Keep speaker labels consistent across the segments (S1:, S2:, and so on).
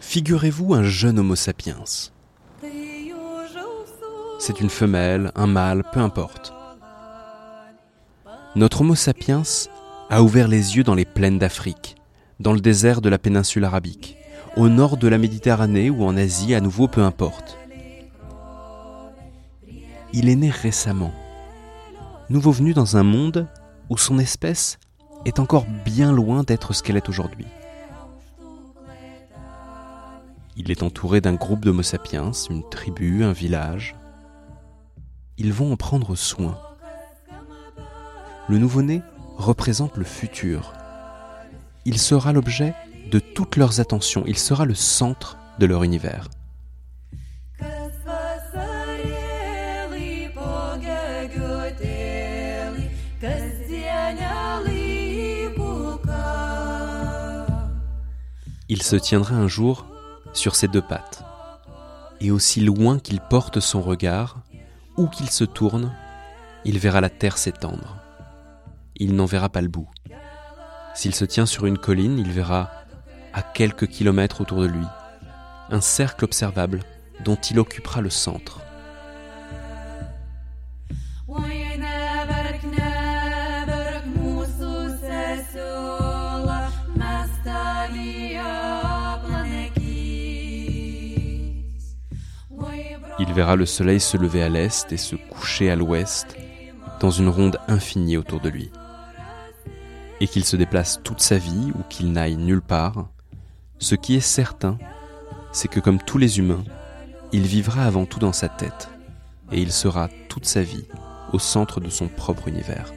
S1: Figurez-vous un jeune Homo sapiens. C'est une femelle, un mâle, peu importe. Notre Homo sapiens a ouvert les yeux dans les plaines d'Afrique, dans le désert de la péninsule arabique, au nord de la Méditerranée ou en Asie, à nouveau peu importe. Il est né récemment, nouveau venu dans un monde où son espèce est encore bien loin d'être ce qu'elle est aujourd'hui. Il est entouré d'un groupe d'Homo sapiens, une tribu, un village. Ils vont en prendre soin. Le nouveau-né représente le futur. Il sera l'objet de toutes leurs attentions, il sera le centre de leur univers. Il se tiendra un jour sur ses deux pattes. Et aussi loin qu'il porte son regard, où qu'il se tourne, il verra la terre s'étendre. Il n'en verra pas le bout. S'il se tient sur une colline, il verra, à quelques kilomètres autour de lui, un cercle observable dont il occupera le centre. Il verra le soleil se lever à l'est et se coucher à l'ouest dans une ronde infinie autour de lui. Et qu'il se déplace toute sa vie ou qu'il n'aille nulle part, ce qui est certain, c'est que comme tous les humains, il vivra avant tout dans sa tête, et il sera toute sa vie au centre de son propre univers.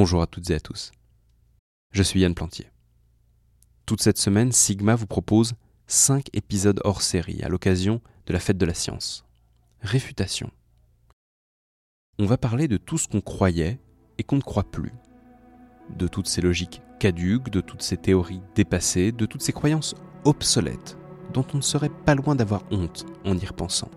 S1: Bonjour à toutes et à tous. Je suis Yann Plantier. Toute cette semaine, Sigma vous propose 5 épisodes hors série à l'occasion de la fête de la science. Réfutation. On va parler de tout ce qu'on croyait et qu'on ne croit plus. De toutes ces logiques caduques, de toutes ces théories dépassées, de toutes ces croyances obsolètes dont on ne serait pas loin d'avoir honte en y repensant.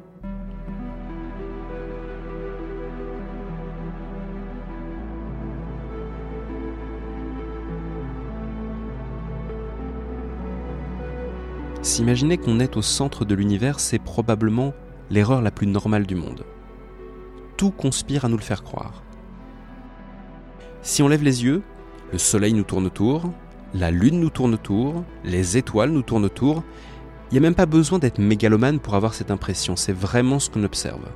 S1: S'imaginer qu'on est au centre de l'univers, c'est probablement l'erreur la plus normale du monde. Tout conspire à nous le faire croire. Si on lève les yeux, le soleil nous tourne autour, la lune nous tourne autour, les étoiles nous tournent autour. Il n'y a même pas besoin d'être mégalomane pour avoir cette impression, c'est vraiment ce qu'on observe.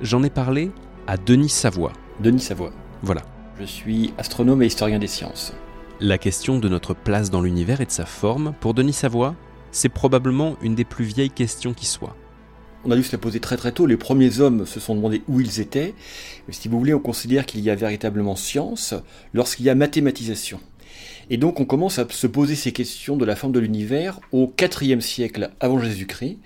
S1: J'en ai parlé à Denis Savoie.
S2: Denis Savoie.
S1: Voilà.
S2: Je suis astronome et historien des sciences.
S1: La question de notre place dans l'univers et de sa forme, pour Denis Savoie, c'est probablement une des plus vieilles questions qui soit.
S2: On a dû se la poser très très tôt. Les premiers hommes se sont demandé où ils étaient. si vous voulez, on considère qu'il y a véritablement science lorsqu'il y a mathématisation. Et donc on commence à se poser ces questions de la forme de l'univers au IVe siècle avant Jésus-Christ.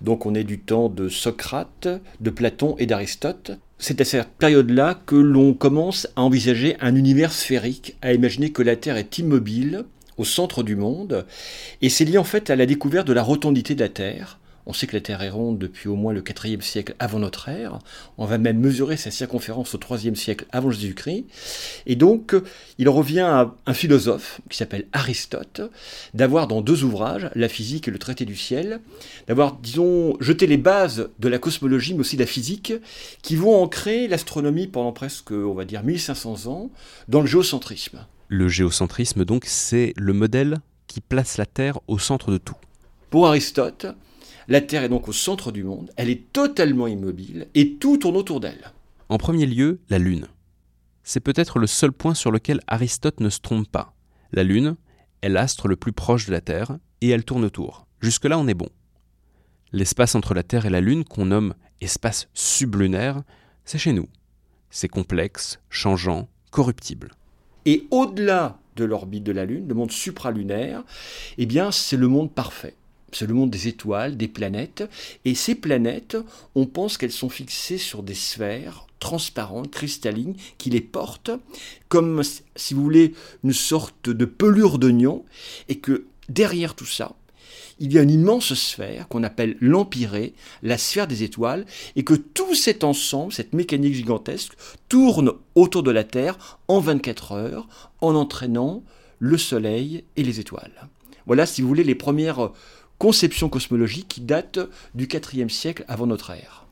S2: Donc on est du temps de Socrate, de Platon et d'Aristote. C'est à cette période-là que l'on commence à envisager un univers sphérique, à imaginer que la Terre est immobile au centre du monde, et c'est lié en fait à la découverte de la rotondité de la Terre, on sait que la Terre est ronde depuis au moins le IVe siècle avant notre ère. On va même mesurer sa circonférence au IIIe siècle avant Jésus-Christ. Et donc, il revient à un philosophe qui s'appelle Aristote d'avoir dans deux ouvrages, La physique et le traité du ciel, d'avoir, disons, jeté les bases de la cosmologie, mais aussi de la physique, qui vont ancrer l'astronomie pendant presque, on va dire, 1500 ans dans le géocentrisme.
S1: Le géocentrisme, donc, c'est le modèle qui place la Terre au centre de tout.
S2: Pour Aristote, la Terre est donc au centre du monde, elle est totalement immobile et tout tourne autour d'elle.
S1: En premier lieu, la Lune. C'est peut-être le seul point sur lequel Aristote ne se trompe pas. La Lune est l'astre le plus proche de la Terre et elle tourne autour. Jusque-là, on est bon. L'espace entre la Terre et la Lune, qu'on nomme espace sublunaire, c'est chez nous. C'est complexe, changeant, corruptible.
S2: Et au-delà de l'orbite de la Lune, le monde supralunaire, eh bien, c'est le monde parfait. C'est le monde des étoiles, des planètes. Et ces planètes, on pense qu'elles sont fixées sur des sphères transparentes, cristallines, qui les portent comme, si vous voulez, une sorte de pelure d'oignon. Et que derrière tout ça, il y a une immense sphère qu'on appelle l'empyrée, la sphère des étoiles, et que tout cet ensemble, cette mécanique gigantesque, tourne autour de la Terre en 24 heures, en entraînant le Soleil et les étoiles. Voilà, si vous voulez, les premières conceptions cosmologiques qui datent du IVe siècle avant notre ère.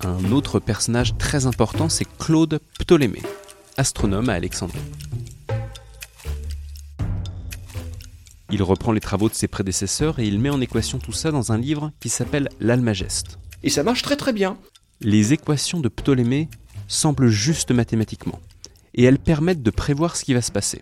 S1: Un autre personnage très important, c'est Claude Ptolémée, astronome à Alexandrie. Il reprend les travaux de ses prédécesseurs et il met en équation tout ça dans un livre qui s'appelle L'Almageste.
S2: Et ça marche très très bien.
S1: Les équations de Ptolémée semblent justes mathématiquement, et elles permettent de prévoir ce qui va se passer.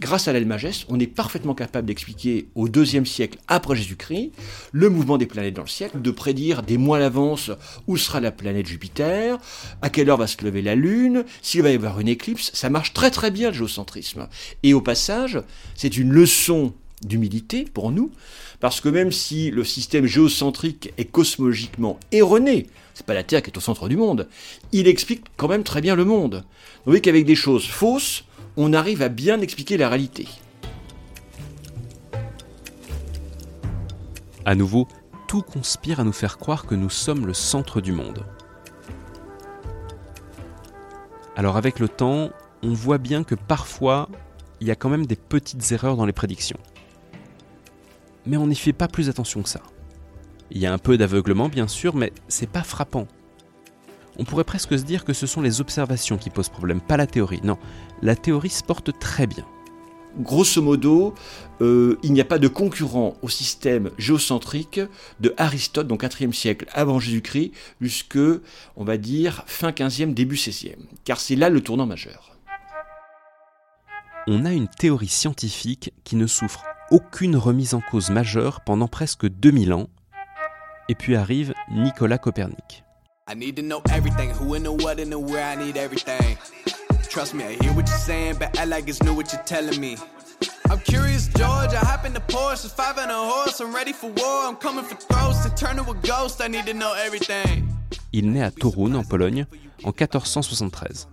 S2: Grâce à l'Almageste, on est parfaitement capable d'expliquer au deuxième siècle après Jésus-Christ le mouvement des planètes dans le siècle, de prédire des mois à l'avance où sera la planète Jupiter, à quelle heure va se lever la Lune, s'il va y avoir une éclipse. Ça marche très très bien le géocentrisme. Et au passage, c'est une leçon d'humilité pour nous, parce que même si le système géocentrique est cosmologiquement erroné, c'est pas la Terre qui est au centre du monde, il explique quand même très bien le monde. Vous voyez qu'avec des choses fausses, on arrive à bien expliquer la réalité.
S1: À nouveau, tout conspire à nous faire croire que nous sommes le centre du monde. Alors avec le temps, on voit bien que parfois, il y a quand même des petites erreurs dans les prédictions mais on n'y fait pas plus attention que ça. Il y a un peu d'aveuglement bien sûr, mais c'est pas frappant. On pourrait presque se dire que ce sont les observations qui posent problème, pas la théorie. Non, la théorie se porte très bien.
S2: Grosso modo, euh, il n'y a pas de concurrent au système géocentrique de Aristote, donc 4e siècle avant Jésus-Christ, jusque, on va dire, fin 15e, début 16e. Car c'est là le tournant majeur.
S1: On a une théorie scientifique qui ne souffre aucune remise en cause majeure pendant presque 2000 ans. Et puis arrive Nicolas Copernic. Il naît à Toruń en Pologne en 1473.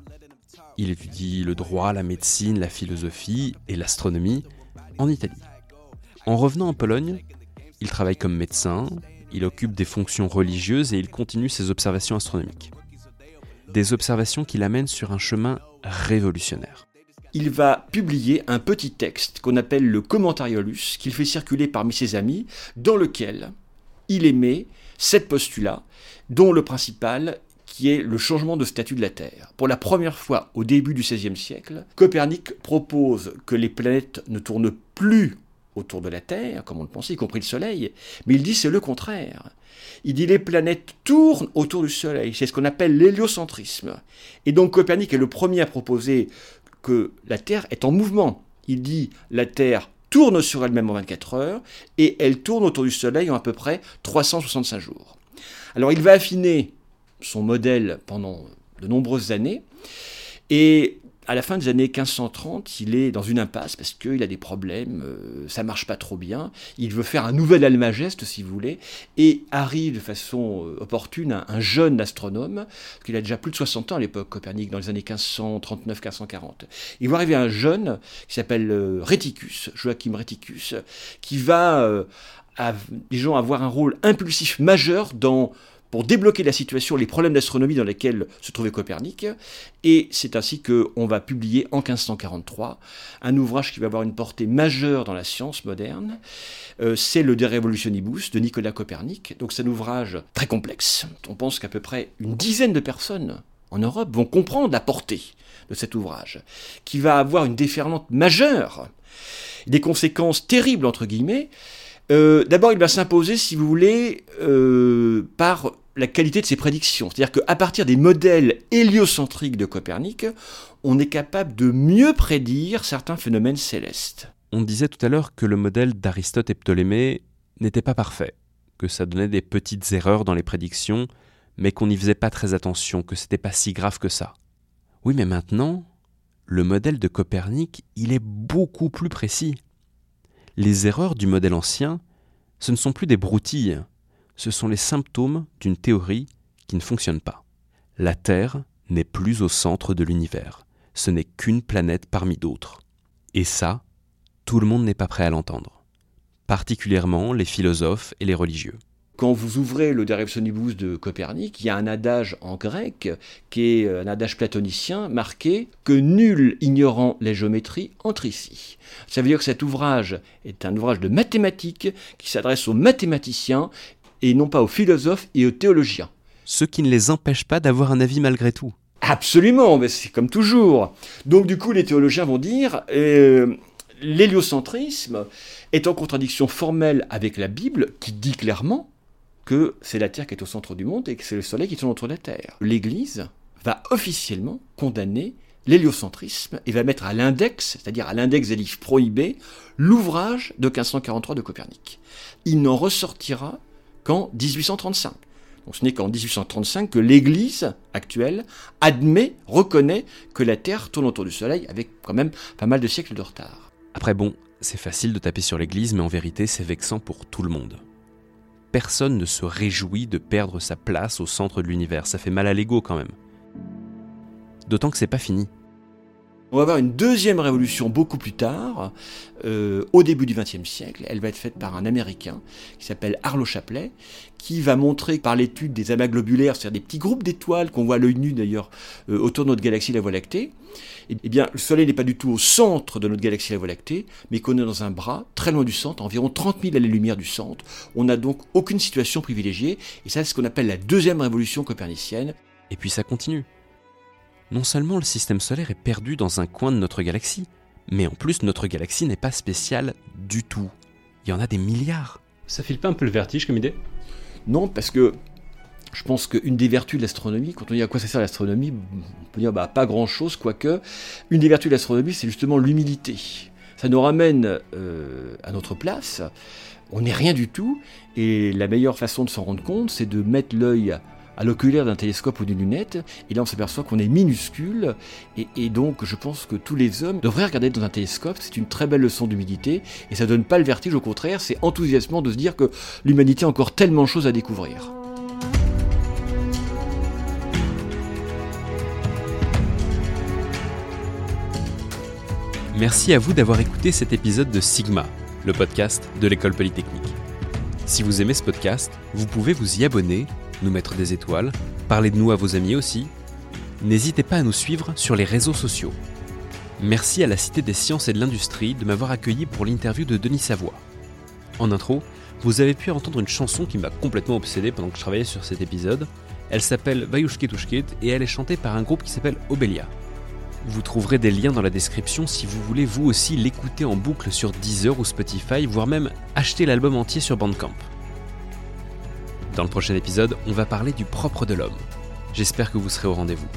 S1: Il étudie le droit, la médecine, la philosophie et l'astronomie en Italie. En revenant en Pologne, il travaille comme médecin, il occupe des fonctions religieuses et il continue ses observations astronomiques. Des observations qui l'amènent sur un chemin révolutionnaire.
S2: Il va publier un petit texte qu'on appelle le Commentariolus, qu'il fait circuler parmi ses amis, dans lequel il émet sept postulats, dont le principal qui est le changement de statut de la Terre. Pour la première fois au début du XVIe siècle, Copernic propose que les planètes ne tournent plus autour de la Terre, comme on le pensait, y compris le Soleil, mais il dit c'est le contraire. Il dit les planètes tournent autour du Soleil, c'est ce qu'on appelle l'héliocentrisme. Et donc Copernic est le premier à proposer que la Terre est en mouvement. Il dit la Terre tourne sur elle-même en 24 heures et elle tourne autour du Soleil en à peu près 365 jours. Alors il va affiner son modèle pendant de nombreuses années et à la fin des années 1530, il est dans une impasse parce qu'il a des problèmes, euh, ça marche pas trop bien. Il veut faire un nouvel Almageste, si vous voulez, et arrive de façon euh, opportune un, jeune astronome, qu'il a déjà plus de 60 ans à l'époque, Copernic, dans les années 1539-1540. Il va arriver un jeune qui s'appelle euh, Reticus, Joachim Reticus, qui va, disons, avoir un rôle impulsif majeur dans pour débloquer la situation, les problèmes d'astronomie dans lesquels se trouvait Copernic. Et c'est ainsi qu'on va publier en 1543 un ouvrage qui va avoir une portée majeure dans la science moderne. Euh, c'est le De Revolutionibus de Nicolas Copernic. Donc c'est un ouvrage très complexe. On pense qu'à peu près une dizaine de personnes en Europe vont comprendre la portée de cet ouvrage, qui va avoir une déferlante majeure, des conséquences terribles entre guillemets, euh, d'abord, il va s'imposer, si vous voulez, euh, par la qualité de ses prédictions. C'est-à-dire qu'à partir des modèles héliocentriques de Copernic, on est capable de mieux prédire certains phénomènes célestes.
S1: On disait tout à l'heure que le modèle d'Aristote et Ptolémée n'était pas parfait, que ça donnait des petites erreurs dans les prédictions, mais qu'on n'y faisait pas très attention, que c'était pas si grave que ça. Oui, mais maintenant, le modèle de Copernic, il est beaucoup plus précis. Les erreurs du modèle ancien, ce ne sont plus des broutilles, ce sont les symptômes d'une théorie qui ne fonctionne pas. La Terre n'est plus au centre de l'univers, ce n'est qu'une planète parmi d'autres. Et ça, tout le monde n'est pas prêt à l'entendre, particulièrement les philosophes et les religieux.
S2: Quand vous ouvrez le De Repsonibus de Copernic, il y a un adage en grec qui est un adage platonicien marqué que nul ignorant la géométrie entre ici. Ça veut dire que cet ouvrage est un ouvrage de mathématiques qui s'adresse aux mathématiciens et non pas aux philosophes et aux théologiens.
S1: Ce qui ne les empêche pas d'avoir un avis malgré tout.
S2: Absolument, mais c'est comme toujours. Donc du coup, les théologiens vont dire euh, l'héliocentrisme est en contradiction formelle avec la Bible qui dit clairement que c'est la Terre qui est au centre du monde et que c'est le Soleil qui tourne autour de la Terre. L'Église va officiellement condamner l'héliocentrisme et va mettre à l'index, c'est-à-dire à, l'index des livres prohibés, l'ouvrage de 1543 de Copernic. Il n'en ressortira qu'en 1835. Donc ce n'est qu'en 1835 que l'Église actuelle admet, reconnaît que la Terre tourne autour du Soleil avec quand même pas mal de siècles de retard.
S1: Après bon, c'est facile de taper sur l'Église, mais en vérité c'est vexant pour tout le monde personne ne se réjouit de perdre sa place au centre de l'univers. Ça fait mal à l'ego quand même. D'autant que c'est pas fini.
S2: On va avoir une deuxième révolution beaucoup plus tard, euh, au début du XXe siècle. Elle va être faite par un Américain qui s'appelle Arlo Chaplet, qui va montrer par l'étude des amas globulaires, c'est-à-dire des petits groupes d'étoiles qu'on voit à l'œil nu d'ailleurs euh, autour de notre galaxie, la Voie lactée, eh bien, le Soleil n'est pas du tout au centre de notre galaxie, la Voie lactée, mais qu'on est dans un bras très loin du centre, environ 30 000 années-lumière du centre. On n'a donc aucune situation privilégiée, et ça, c'est ce qu'on appelle la deuxième révolution copernicienne.
S1: Et puis ça continue non seulement le système solaire est perdu dans un coin de notre galaxie, mais en plus notre galaxie n'est pas spéciale du tout. Il y en a des milliards.
S3: Ça file pas un peu le vertige comme idée?
S2: Non, parce que je pense qu'une des vertus de l'astronomie, quand on dit à quoi ça sert l'astronomie, on peut dire bah, pas grand chose, quoique, une des vertus de l'astronomie, c'est justement l'humilité. Ça nous ramène euh, à notre place, on n'est rien du tout, et la meilleure façon de s'en rendre compte, c'est de mettre l'œil à l'oculaire d'un télescope ou d'une lunette, et là on s'aperçoit qu'on est minuscule, et, donc je pense que tous les hommes devraient regarder dans un télescope, c'est une très belle leçon d'humilité, et ça donne pas le vertige, au contraire, c'est enthousiasmant de se dire que l'humanité a encore tellement de choses à découvrir.
S1: Merci à vous d'avoir écouté cet épisode de Sigma, le podcast de l'école polytechnique. Si vous aimez ce podcast, vous pouvez vous y abonner nous mettre des étoiles, parler de nous à vos amis aussi. N'hésitez pas à nous suivre sur les réseaux sociaux. Merci à la Cité des sciences et de l'industrie de m'avoir accueilli pour l'interview de Denis Savoie. En intro, vous avez pu entendre une chanson qui m'a complètement obsédé pendant que je travaillais sur cet épisode. Elle s'appelle Vayushkitushkit et elle est chantée par un groupe qui s'appelle Obelia. Vous trouverez des liens dans la description si vous voulez vous aussi l'écouter en boucle sur Deezer ou Spotify, voire même acheter l'album entier sur Bandcamp. Dans le prochain épisode, on va parler du propre de l'homme. J'espère que vous serez au rendez-vous.